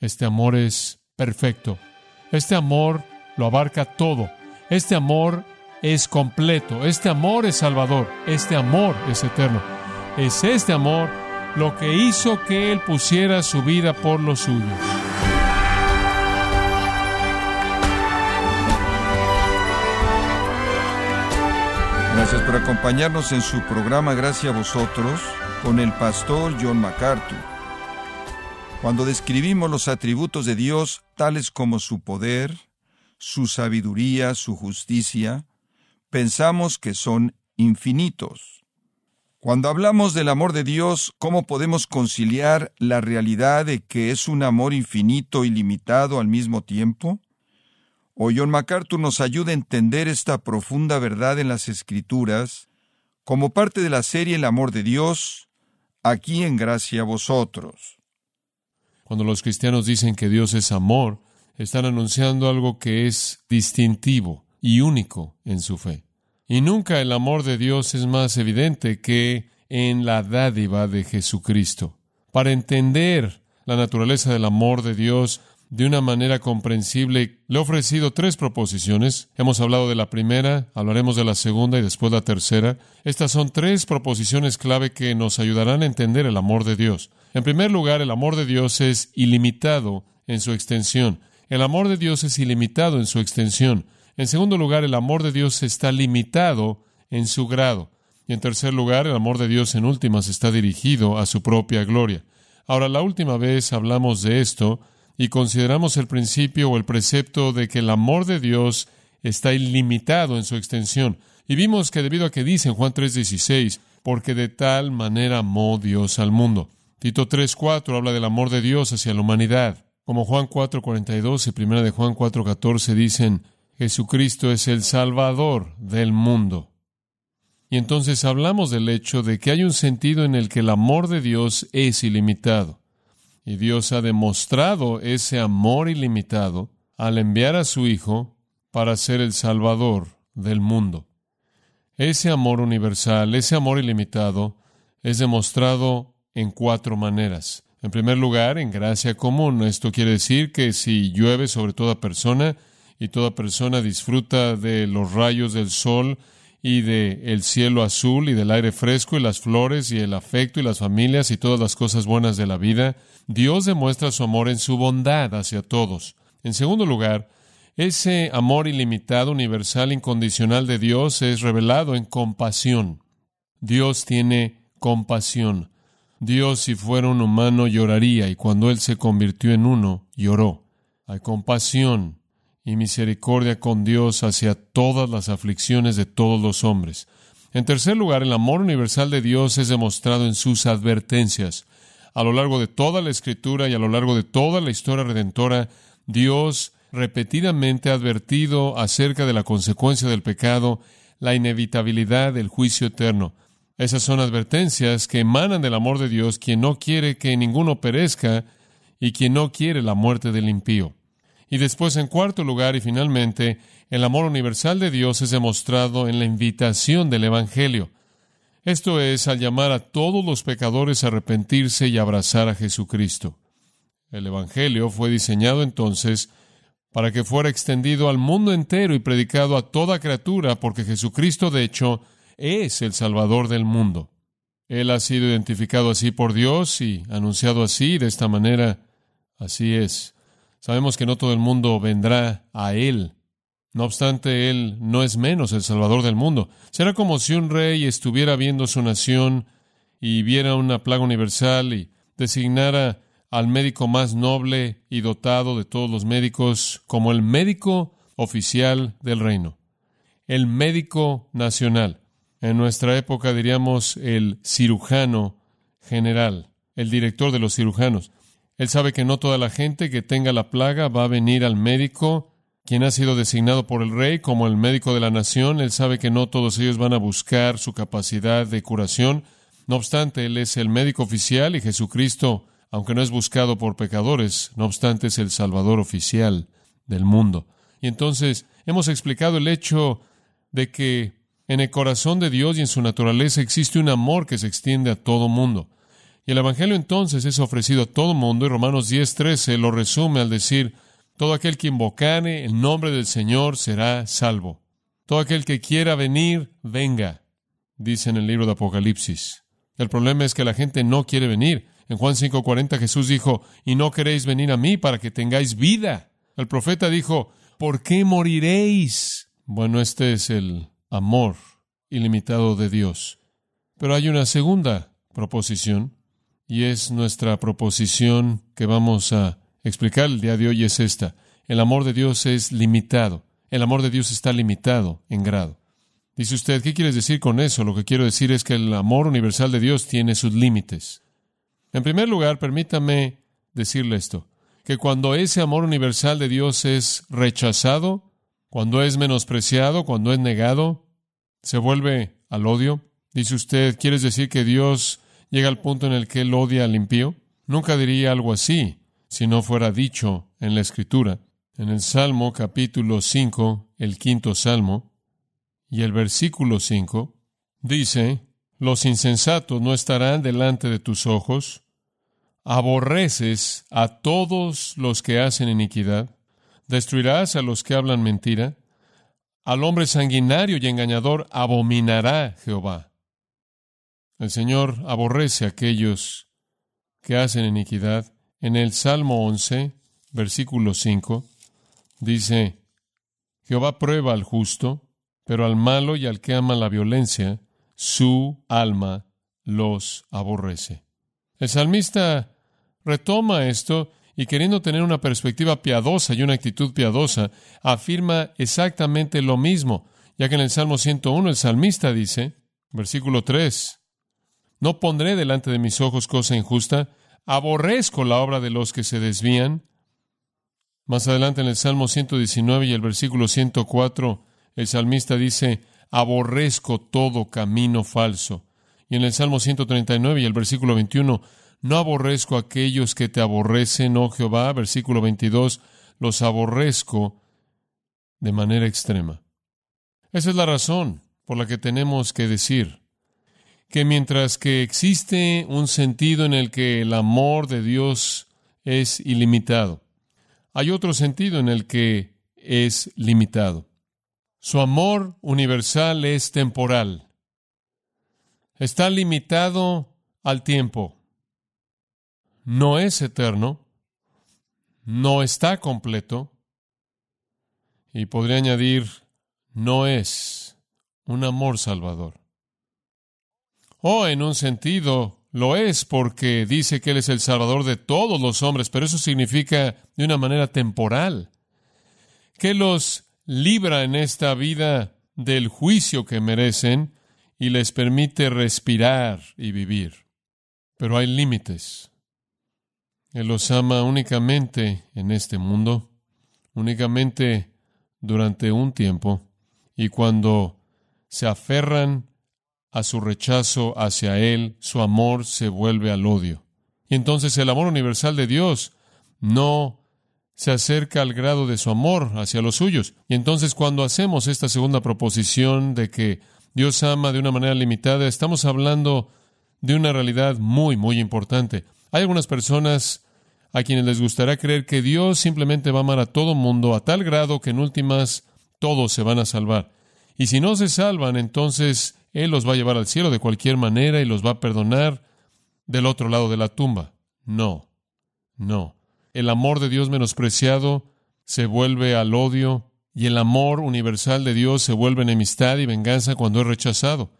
Este amor es perfecto. Este amor lo abarca todo. Este amor es completo. Este amor es salvador. Este amor es eterno. Es este amor lo que hizo que Él pusiera su vida por los suyos. Gracias por acompañarnos en su programa Gracias a vosotros con el pastor John MacArthur. Cuando describimos los atributos de Dios, tales como su poder, su sabiduría, su justicia, pensamos que son infinitos. Cuando hablamos del amor de Dios, ¿cómo podemos conciliar la realidad de que es un amor infinito y limitado al mismo tiempo? O John MacArthur nos ayuda a entender esta profunda verdad en las Escrituras como parte de la serie El amor de Dios, aquí en gracia a vosotros. Cuando los cristianos dicen que Dios es amor, están anunciando algo que es distintivo y único en su fe. Y nunca el amor de Dios es más evidente que en la dádiva de Jesucristo. Para entender la naturaleza del amor de Dios de una manera comprensible, le he ofrecido tres proposiciones. Hemos hablado de la primera, hablaremos de la segunda y después la tercera. Estas son tres proposiciones clave que nos ayudarán a entender el amor de Dios. En primer lugar, el amor de Dios es ilimitado en su extensión. El amor de Dios es ilimitado en su extensión. En segundo lugar, el amor de Dios está limitado en su grado. Y en tercer lugar, el amor de Dios en últimas está dirigido a su propia gloria. Ahora, la última vez hablamos de esto y consideramos el principio o el precepto de que el amor de Dios está ilimitado en su extensión. Y vimos que debido a que dice en Juan 3:16, porque de tal manera amó Dios al mundo. Tito 3:4 habla del amor de Dios hacia la humanidad. Como Juan 4:42 y primera de Juan 4:14 dicen, Jesucristo es el Salvador del mundo. Y entonces hablamos del hecho de que hay un sentido en el que el amor de Dios es ilimitado. Y Dios ha demostrado ese amor ilimitado al enviar a su Hijo para ser el Salvador del mundo. Ese amor universal, ese amor ilimitado, es demostrado en cuatro maneras. En primer lugar, en gracia común. Esto quiere decir que si llueve sobre toda persona y toda persona disfruta de los rayos del sol y de el cielo azul y del aire fresco y las flores y el afecto y las familias y todas las cosas buenas de la vida, Dios demuestra su amor en su bondad hacia todos. En segundo lugar, ese amor ilimitado, universal, incondicional de Dios es revelado en compasión. Dios tiene compasión. Dios, si fuera un humano, lloraría, y cuando Él se convirtió en uno, lloró. Hay compasión y misericordia con Dios hacia todas las aflicciones de todos los hombres. En tercer lugar, el amor universal de Dios es demostrado en sus advertencias. A lo largo de toda la escritura y a lo largo de toda la historia redentora, Dios repetidamente ha advertido acerca de la consecuencia del pecado, la inevitabilidad del juicio eterno. Esas son advertencias que emanan del amor de Dios, quien no quiere que ninguno perezca y quien no quiere la muerte del impío. Y después, en cuarto lugar y finalmente, el amor universal de Dios es demostrado en la invitación del Evangelio. Esto es al llamar a todos los pecadores a arrepentirse y abrazar a Jesucristo. El Evangelio fue diseñado entonces para que fuera extendido al mundo entero y predicado a toda criatura, porque Jesucristo, de hecho, es el Salvador del mundo. Él ha sido identificado así por Dios y anunciado así, de esta manera. Así es. Sabemos que no todo el mundo vendrá a Él. No obstante, Él no es menos el Salvador del mundo. Será como si un rey estuviera viendo su nación y viera una plaga universal y designara al médico más noble y dotado de todos los médicos como el médico oficial del reino, el médico nacional. En nuestra época diríamos el cirujano general, el director de los cirujanos. Él sabe que no toda la gente que tenga la plaga va a venir al médico, quien ha sido designado por el rey como el médico de la nación. Él sabe que no todos ellos van a buscar su capacidad de curación. No obstante, Él es el médico oficial y Jesucristo, aunque no es buscado por pecadores, no obstante es el Salvador oficial del mundo. Y entonces hemos explicado el hecho de que en el corazón de Dios y en su naturaleza existe un amor que se extiende a todo mundo. Y el Evangelio entonces es ofrecido a todo mundo y Romanos 10:13 lo resume al decir, todo aquel que invocare el nombre del Señor será salvo. Todo aquel que quiera venir, venga, dice en el libro de Apocalipsis. El problema es que la gente no quiere venir. En Juan 5:40 Jesús dijo, y no queréis venir a mí para que tengáis vida. El profeta dijo, ¿por qué moriréis? Bueno, este es el amor ilimitado de Dios. Pero hay una segunda proposición, y es nuestra proposición que vamos a explicar el día de hoy, es esta. El amor de Dios es limitado. El amor de Dios está limitado en grado. Dice usted, ¿qué quieres decir con eso? Lo que quiero decir es que el amor universal de Dios tiene sus límites. En primer lugar, permítame decirle esto, que cuando ese amor universal de Dios es rechazado, cuando es menospreciado, cuando es negado, se vuelve al odio. Dice usted, ¿quieres decir que Dios llega al punto en el que él odia al impío? Nunca diría algo así si no fuera dicho en la Escritura. En el Salmo capítulo 5, el quinto Salmo, y el versículo 5, dice, Los insensatos no estarán delante de tus ojos, aborreces a todos los que hacen iniquidad, destruirás a los que hablan mentira, al hombre sanguinario y engañador abominará Jehová. El Señor aborrece a aquellos que hacen iniquidad. En el Salmo 11, versículo 5, dice, Jehová prueba al justo, pero al malo y al que ama la violencia, su alma los aborrece. El salmista retoma esto y queriendo tener una perspectiva piadosa y una actitud piadosa, afirma exactamente lo mismo, ya que en el Salmo 101 el salmista dice, versículo 3, No pondré delante de mis ojos cosa injusta, aborrezco la obra de los que se desvían. Más adelante en el Salmo 119 y el versículo 104, el salmista dice, aborrezco todo camino falso. Y en el Salmo 139 y el versículo 21, no aborrezco a aquellos que te aborrecen, oh Jehová, versículo 22, los aborrezco de manera extrema. Esa es la razón por la que tenemos que decir que mientras que existe un sentido en el que el amor de Dios es ilimitado, hay otro sentido en el que es limitado. Su amor universal es temporal. Está limitado al tiempo no es eterno, no está completo, y podría añadir, no es un amor salvador. O en un sentido lo es porque dice que Él es el salvador de todos los hombres, pero eso significa de una manera temporal, que los libra en esta vida del juicio que merecen y les permite respirar y vivir. Pero hay límites. Él los ama únicamente en este mundo, únicamente durante un tiempo, y cuando se aferran a su rechazo hacia Él, su amor se vuelve al odio. Y entonces el amor universal de Dios no se acerca al grado de su amor hacia los suyos. Y entonces cuando hacemos esta segunda proposición de que Dios ama de una manera limitada, estamos hablando de una realidad muy, muy importante. Hay algunas personas a quienes les gustará creer que Dios simplemente va a amar a todo mundo a tal grado que en últimas todos se van a salvar. Y si no se salvan, entonces Él los va a llevar al cielo de cualquier manera y los va a perdonar del otro lado de la tumba. No, no. El amor de Dios menospreciado se vuelve al odio y el amor universal de Dios se vuelve enemistad y venganza cuando es rechazado.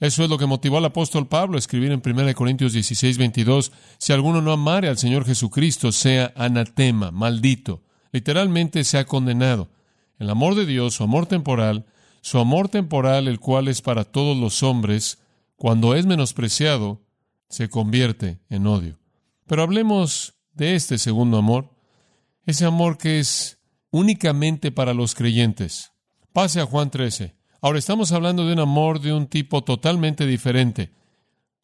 Eso es lo que motivó al apóstol Pablo a escribir en 1 Corintios 16, 22, si alguno no amare al Señor Jesucristo, sea anatema, maldito. Literalmente se ha condenado. El amor de Dios, su amor temporal, su amor temporal, el cual es para todos los hombres, cuando es menospreciado, se convierte en odio. Pero hablemos de este segundo amor, ese amor que es únicamente para los creyentes. Pase a Juan 13. Ahora estamos hablando de un amor de un tipo totalmente diferente,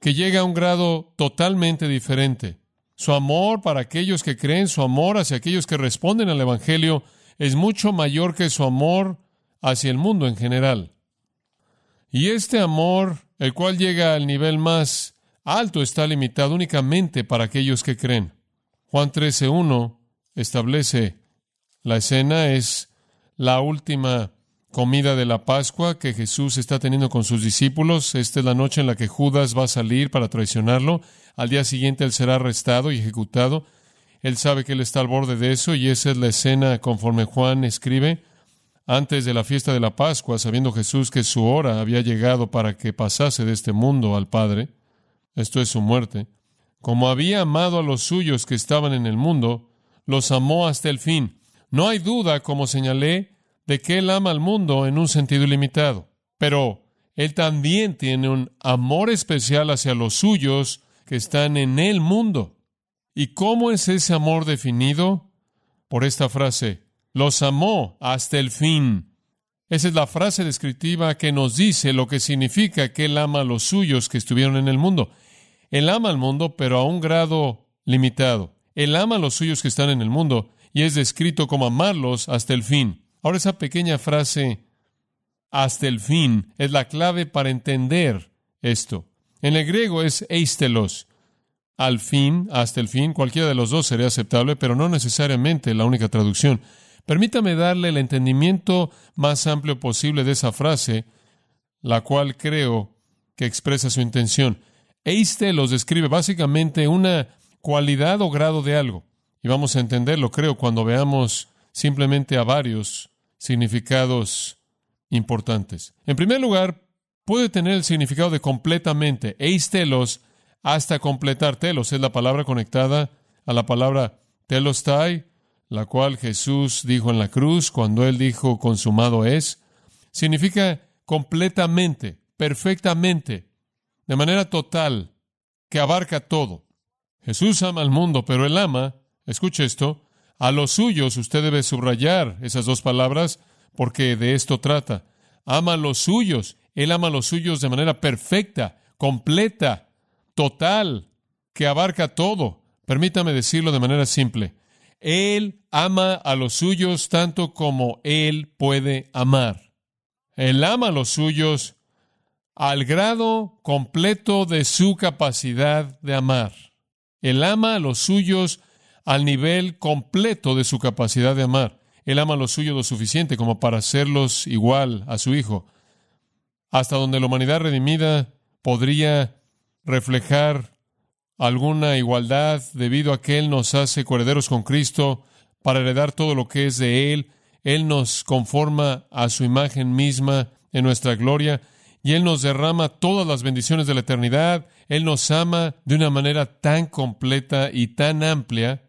que llega a un grado totalmente diferente. Su amor para aquellos que creen, su amor hacia aquellos que responden al Evangelio, es mucho mayor que su amor hacia el mundo en general. Y este amor, el cual llega al nivel más alto está limitado únicamente para aquellos que creen. Juan 13.1 establece la escena, es la última comida de la Pascua que Jesús está teniendo con sus discípulos. Esta es la noche en la que Judas va a salir para traicionarlo. Al día siguiente él será arrestado y ejecutado. Él sabe que él está al borde de eso y esa es la escena conforme Juan escribe. Antes de la fiesta de la Pascua, sabiendo Jesús que su hora había llegado para que pasase de este mundo al Padre, esto es su muerte, como había amado a los suyos que estaban en el mundo, los amó hasta el fin. No hay duda, como señalé, de que Él ama al mundo en un sentido ilimitado, pero Él también tiene un amor especial hacia los suyos que están en el mundo. ¿Y cómo es ese amor definido? Por esta frase, los amó hasta el fin. Esa es la frase descriptiva que nos dice lo que significa que Él ama a los suyos que estuvieron en el mundo. Él ama al mundo, pero a un grado limitado. Él ama a los suyos que están en el mundo y es descrito como amarlos hasta el fin. Ahora esa pequeña frase hasta el fin es la clave para entender esto. En el griego es eistelos. Al fin, hasta el fin, cualquiera de los dos sería aceptable, pero no necesariamente la única traducción. Permítame darle el entendimiento más amplio posible de esa frase, la cual creo que expresa su intención. Eistelos describe básicamente una cualidad o grado de algo. Y vamos a entenderlo, creo, cuando veamos simplemente a varios significados importantes. En primer lugar, puede tener el significado de completamente, eistelos, hasta completar. Telos es la palabra conectada a la palabra telostai, la cual Jesús dijo en la cruz cuando él dijo consumado es. Significa completamente, perfectamente, de manera total, que abarca todo. Jesús ama al mundo, pero él ama, escuche esto, a los suyos, usted debe subrayar esas dos palabras porque de esto trata. Ama a los suyos. Él ama a los suyos de manera perfecta, completa, total, que abarca todo. Permítame decirlo de manera simple. Él ama a los suyos tanto como Él puede amar. Él ama a los suyos al grado completo de su capacidad de amar. Él ama a los suyos al nivel completo de su capacidad de amar. Él ama a los suyos lo suficiente como para hacerlos igual a su Hijo, hasta donde la humanidad redimida podría reflejar alguna igualdad debido a que Él nos hace coherederos con Cristo para heredar todo lo que es de Él. Él nos conforma a su imagen misma en nuestra gloria y Él nos derrama todas las bendiciones de la eternidad. Él nos ama de una manera tan completa y tan amplia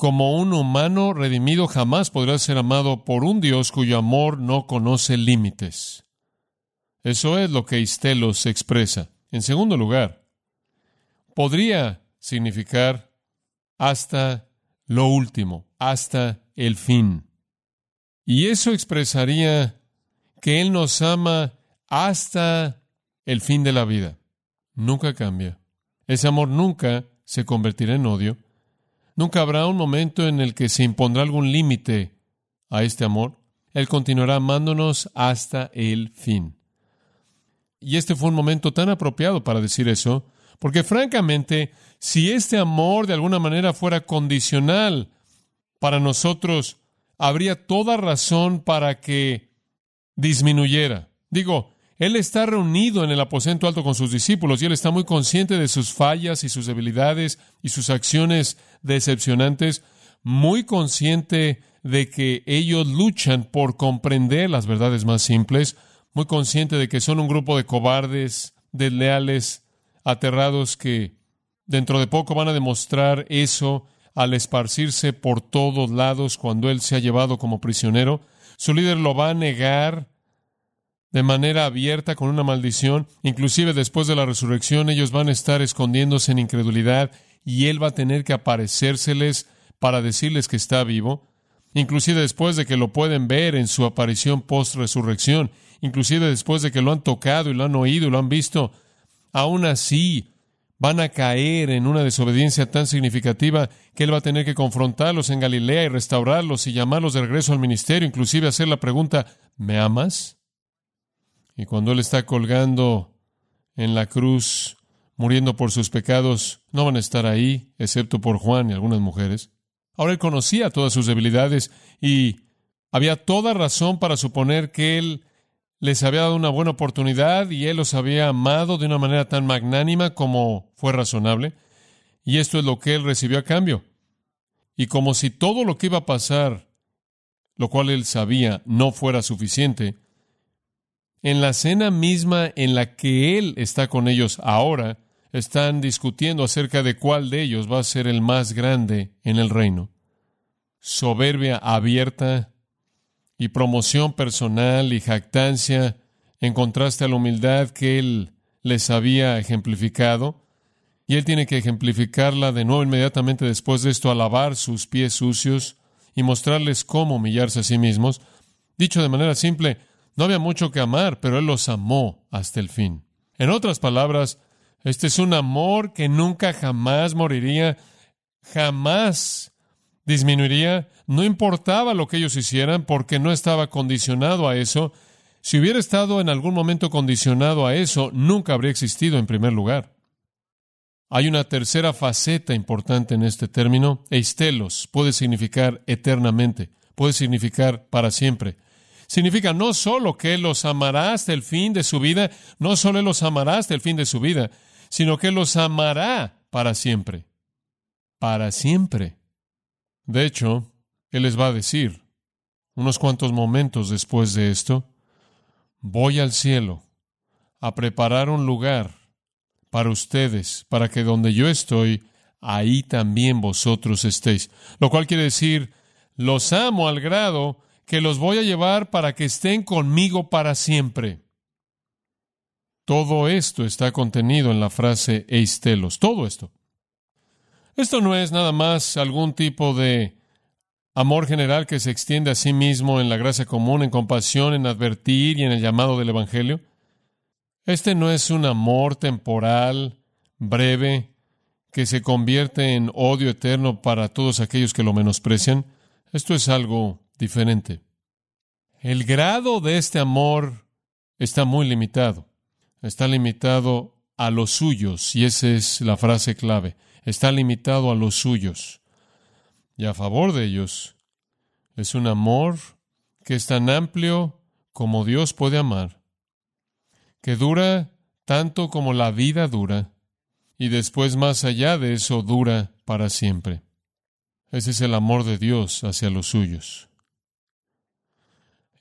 como un humano redimido jamás podrá ser amado por un Dios cuyo amor no conoce límites. Eso es lo que Istelos expresa. En segundo lugar, podría significar hasta lo último, hasta el fin. Y eso expresaría que Él nos ama hasta el fin de la vida. Nunca cambia. Ese amor nunca se convertirá en odio Nunca habrá un momento en el que se impondrá algún límite a este amor. Él continuará amándonos hasta el fin. Y este fue un momento tan apropiado para decir eso, porque francamente, si este amor de alguna manera fuera condicional para nosotros, habría toda razón para que disminuyera. Digo, él está reunido en el aposento alto con sus discípulos y él está muy consciente de sus fallas y sus debilidades y sus acciones decepcionantes, muy consciente de que ellos luchan por comprender las verdades más simples, muy consciente de que son un grupo de cobardes, desleales, aterrados que dentro de poco van a demostrar eso al esparcirse por todos lados cuando él se ha llevado como prisionero. Su líder lo va a negar de manera abierta con una maldición. Inclusive después de la resurrección ellos van a estar escondiéndose en incredulidad y Él va a tener que aparecérseles para decirles que está vivo. Inclusive después de que lo pueden ver en su aparición post-resurrección. Inclusive después de que lo han tocado y lo han oído y lo han visto. Aún así, van a caer en una desobediencia tan significativa que Él va a tener que confrontarlos en Galilea y restaurarlos y llamarlos de regreso al ministerio, inclusive hacer la pregunta, ¿me amas? Y cuando Él está colgando en la cruz, muriendo por sus pecados, no van a estar ahí, excepto por Juan y algunas mujeres. Ahora él conocía todas sus debilidades y había toda razón para suponer que él les había dado una buena oportunidad y él los había amado de una manera tan magnánima como fue razonable. Y esto es lo que él recibió a cambio. Y como si todo lo que iba a pasar, lo cual él sabía, no fuera suficiente, en la cena misma en la que él está con ellos ahora, están discutiendo acerca de cuál de ellos va a ser el más grande en el reino. Soberbia abierta y promoción personal y jactancia en contraste a la humildad que él les había ejemplificado. Y él tiene que ejemplificarla de nuevo inmediatamente después de esto, a lavar sus pies sucios y mostrarles cómo humillarse a sí mismos. Dicho de manera simple, no había mucho que amar, pero él los amó hasta el fin. En otras palabras, este es un amor que nunca jamás moriría, jamás disminuiría, no importaba lo que ellos hicieran porque no estaba condicionado a eso. Si hubiera estado en algún momento condicionado a eso, nunca habría existido en primer lugar. Hay una tercera faceta importante en este término. Eistelos puede significar eternamente, puede significar para siempre. Significa no solo que los amará hasta el fin de su vida, no solo los amará hasta el fin de su vida, sino que los amará para siempre. Para siempre. De hecho, Él les va a decir, unos cuantos momentos después de esto, voy al cielo a preparar un lugar para ustedes, para que donde yo estoy, ahí también vosotros estéis. Lo cual quiere decir, los amo al grado que los voy a llevar para que estén conmigo para siempre. Todo esto está contenido en la frase eistelos, todo esto. Esto no es nada más algún tipo de amor general que se extiende a sí mismo en la gracia común, en compasión, en advertir y en el llamado del Evangelio. Este no es un amor temporal, breve, que se convierte en odio eterno para todos aquellos que lo menosprecian. Esto es algo diferente. El grado de este amor está muy limitado está limitado a los suyos, y esa es la frase clave, está limitado a los suyos. Y a favor de ellos es un amor que es tan amplio como Dios puede amar, que dura tanto como la vida dura, y después más allá de eso dura para siempre. Ese es el amor de Dios hacia los suyos.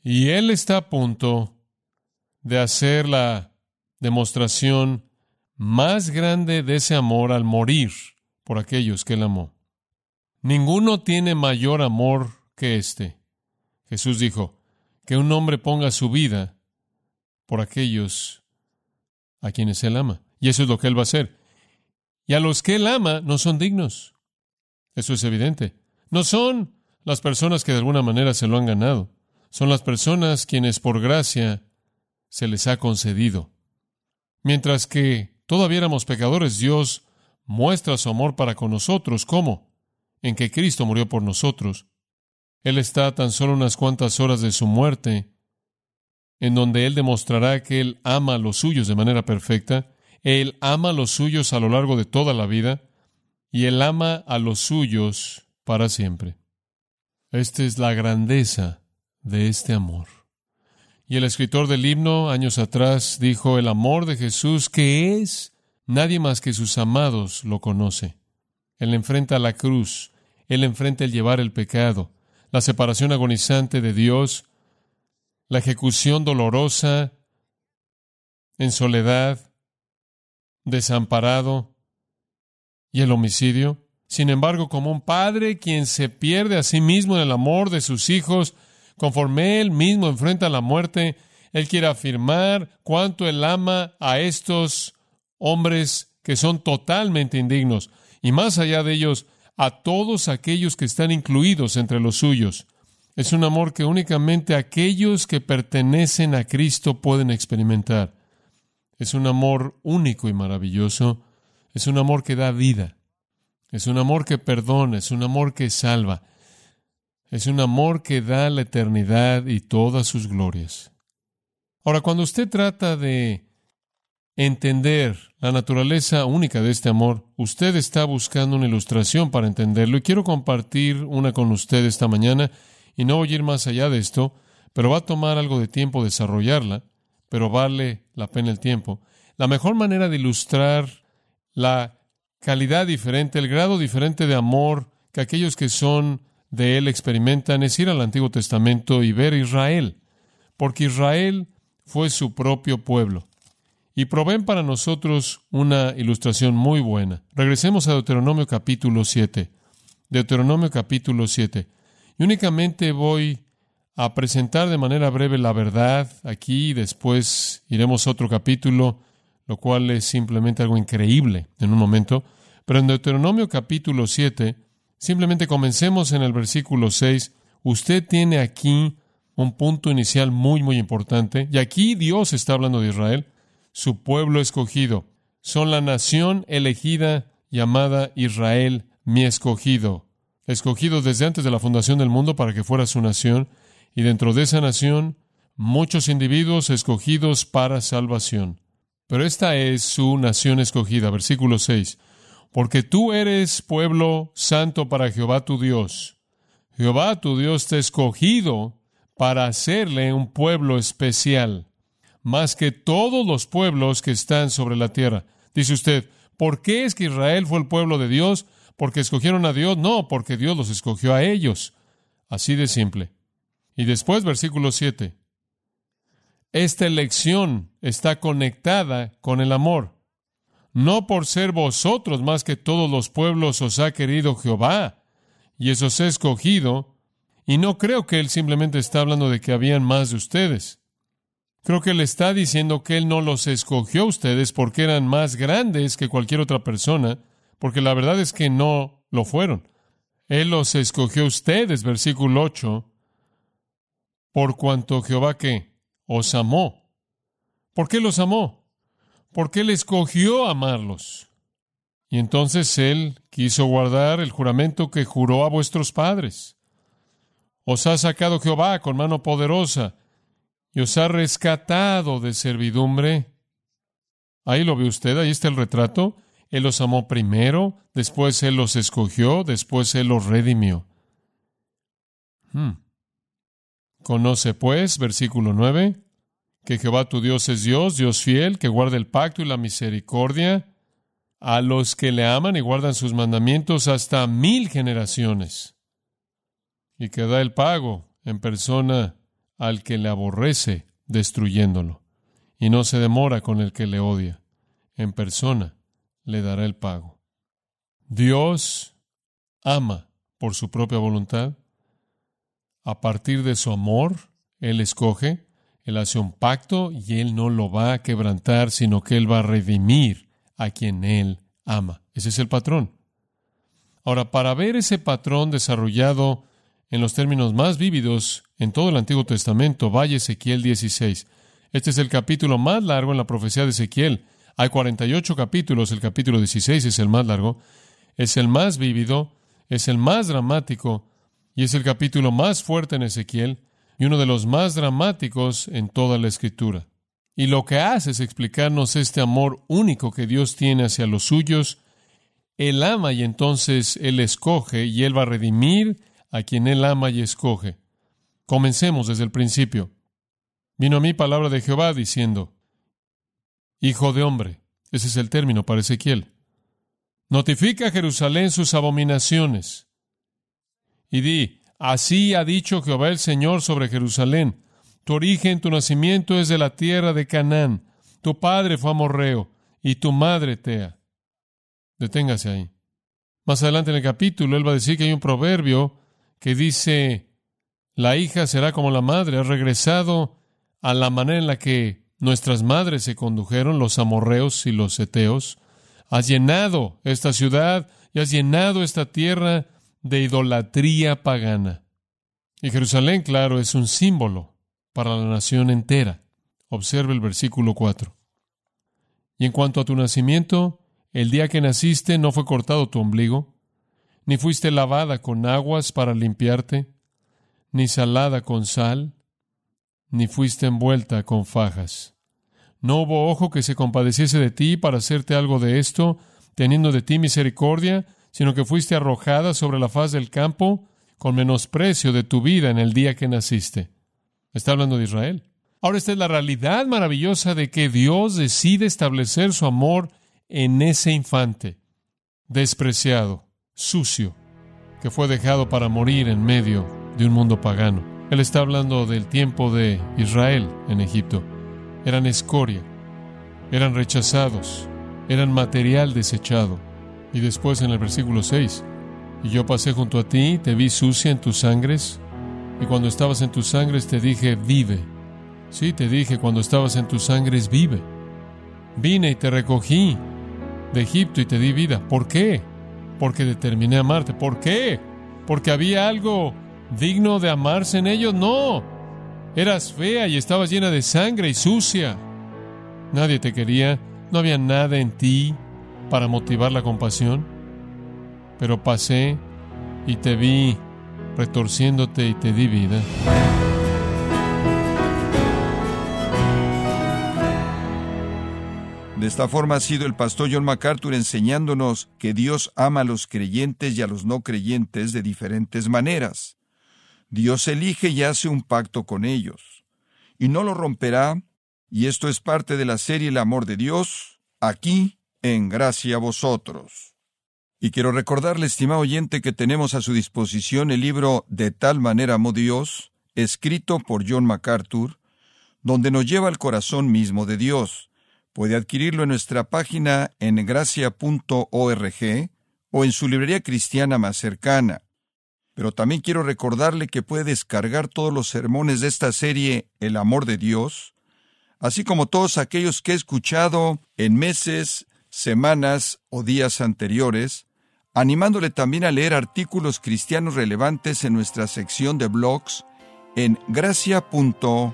Y Él está a punto de hacer la demostración más grande de ese amor al morir por aquellos que él amó. Ninguno tiene mayor amor que este. Jesús dijo, que un hombre ponga su vida por aquellos a quienes él ama. Y eso es lo que él va a hacer. Y a los que él ama no son dignos. Eso es evidente. No son las personas que de alguna manera se lo han ganado. Son las personas quienes por gracia se les ha concedido. Mientras que todavía éramos pecadores, Dios muestra su amor para con nosotros. ¿Cómo? En que Cristo murió por nosotros. Él está a tan solo unas cuantas horas de su muerte, en donde Él demostrará que Él ama a los suyos de manera perfecta, Él ama a los suyos a lo largo de toda la vida, y Él ama a los suyos para siempre. Esta es la grandeza de este amor. Y el escritor del himno, años atrás, dijo, el amor de Jesús, que es, nadie más que sus amados lo conoce. Él enfrenta la cruz, Él enfrenta el llevar el pecado, la separación agonizante de Dios, la ejecución dolorosa, en soledad, desamparado, y el homicidio. Sin embargo, como un padre quien se pierde a sí mismo en el amor de sus hijos, Conforme Él mismo enfrenta la muerte, Él quiere afirmar cuánto Él ama a estos hombres que son totalmente indignos, y más allá de ellos, a todos aquellos que están incluidos entre los suyos. Es un amor que únicamente aquellos que pertenecen a Cristo pueden experimentar. Es un amor único y maravilloso. Es un amor que da vida. Es un amor que perdona. Es un amor que salva. Es un amor que da la eternidad y todas sus glorias. Ahora, cuando usted trata de entender la naturaleza única de este amor, usted está buscando una ilustración para entenderlo y quiero compartir una con usted esta mañana y no voy a ir más allá de esto, pero va a tomar algo de tiempo desarrollarla, pero vale la pena el tiempo. La mejor manera de ilustrar la calidad diferente, el grado diferente de amor que aquellos que son de Él experimentan es ir al Antiguo Testamento y ver Israel, porque Israel fue su propio pueblo. Y proveen para nosotros una ilustración muy buena. Regresemos a Deuteronomio capítulo 7. Deuteronomio capítulo 7. Y únicamente voy a presentar de manera breve la verdad aquí y después iremos a otro capítulo, lo cual es simplemente algo increíble en un momento. Pero en Deuteronomio capítulo 7, simplemente comencemos en el versículo 6. Usted tiene aquí un punto inicial muy, muy importante. Y aquí Dios está hablando de Israel, su pueblo escogido. Son la nación elegida llamada Israel, mi escogido. Escogido desde antes de la fundación del mundo para que fuera su nación y dentro de esa nación muchos individuos escogidos para salvación. Pero esta es su nación escogida, versículo 6. Porque tú eres pueblo santo para Jehová tu Dios. Jehová tu Dios te ha escogido para hacerle un pueblo especial, más que todos los pueblos que están sobre la tierra. Dice usted, ¿por qué es que Israel fue el pueblo de Dios? ¿Porque escogieron a Dios? No, porque Dios los escogió a ellos. Así de simple. Y después, versículo 7. Esta elección está conectada con el amor. No por ser vosotros más que todos los pueblos os ha querido Jehová, y os ha escogido, y no creo que él simplemente está hablando de que habían más de ustedes. Creo que él está diciendo que él no los escogió a ustedes porque eran más grandes que cualquier otra persona, porque la verdad es que no lo fueron. Él los escogió a ustedes, versículo 8, por cuanto Jehová que os amó. ¿Por qué los amó? Porque Él escogió amarlos. Y entonces Él quiso guardar el juramento que juró a vuestros padres. Os ha sacado Jehová con mano poderosa y os ha rescatado de servidumbre. Ahí lo ve usted, ahí está el retrato. Él los amó primero, después Él los escogió, después Él los redimió. Hmm. Conoce pues, versículo 9, que Jehová tu Dios es Dios, Dios fiel, que guarda el pacto y la misericordia a los que le aman y guardan sus mandamientos hasta mil generaciones, y que da el pago en persona al que le aborrece, destruyéndolo, y no se demora con el que le odia, en persona le dará el pago. Dios ama por su propia voluntad a partir de su amor, Él escoge, Él hace un pacto y Él no lo va a quebrantar, sino que Él va a redimir a quien Él ama. Ese es el patrón. Ahora, para ver ese patrón desarrollado en los términos más vívidos en todo el Antiguo Testamento, vaya Ezequiel 16. Este es el capítulo más largo en la profecía de Ezequiel. Hay 48 capítulos, el capítulo 16 es el más largo, es el más vívido, es el más dramático, y es el capítulo más fuerte en Ezequiel y uno de los más dramáticos en toda la escritura. Y lo que hace es explicarnos este amor único que Dios tiene hacia los suyos. Él ama y entonces Él escoge y Él va a redimir a quien Él ama y escoge. Comencemos desde el principio. Vino a mí palabra de Jehová diciendo, Hijo de hombre, ese es el término para Ezequiel, notifica a Jerusalén sus abominaciones y di, así ha dicho Jehová el Señor sobre Jerusalén. Tu origen, tu nacimiento es de la tierra de Canaán. Tu padre fue amorreo y tu madre Tea. Deténgase ahí. Más adelante en el capítulo, él va a decir que hay un proverbio que dice, la hija será como la madre. Ha regresado a la manera en la que nuestras madres se condujeron, los amorreos y los eteos. Has llenado esta ciudad y has llenado esta tierra de idolatría pagana. Y Jerusalén, claro, es un símbolo para la nación entera. Observe el versículo 4. Y en cuanto a tu nacimiento, el día que naciste no fue cortado tu ombligo, ni fuiste lavada con aguas para limpiarte, ni salada con sal, ni fuiste envuelta con fajas. No hubo ojo que se compadeciese de ti para hacerte algo de esto, teniendo de ti misericordia, sino que fuiste arrojada sobre la faz del campo con menosprecio de tu vida en el día que naciste. Está hablando de Israel. Ahora esta es la realidad maravillosa de que Dios decide establecer su amor en ese infante, despreciado, sucio, que fue dejado para morir en medio de un mundo pagano. Él está hablando del tiempo de Israel en Egipto. Eran escoria, eran rechazados, eran material desechado. Y después en el versículo 6, y yo pasé junto a ti, te vi sucia en tus sangres, y cuando estabas en tus sangres te dije, vive. Sí, te dije, cuando estabas en tus sangres, vive. Vine y te recogí de Egipto y te di vida. ¿Por qué? Porque determiné amarte. ¿Por qué? Porque había algo digno de amarse en ellos. No. Eras fea y estabas llena de sangre y sucia. Nadie te quería. No había nada en ti para motivar la compasión. Pero pasé y te vi retorciéndote y te di vida. Esta forma ha sido el pastor John MacArthur enseñándonos que Dios ama a los creyentes y a los no creyentes de diferentes maneras. Dios elige y hace un pacto con ellos. Y no lo romperá, y esto es parte de la serie El amor de Dios, aquí, en gracia a vosotros. Y quiero recordarle, estimado oyente, que tenemos a su disposición el libro De tal manera amó Dios, escrito por John MacArthur, donde nos lleva al corazón mismo de Dios Puede adquirirlo en nuestra página en gracia.org o en su librería cristiana más cercana. Pero también quiero recordarle que puede descargar todos los sermones de esta serie El amor de Dios, así como todos aquellos que he escuchado en meses, semanas o días anteriores, animándole también a leer artículos cristianos relevantes en nuestra sección de blogs en gracia.org.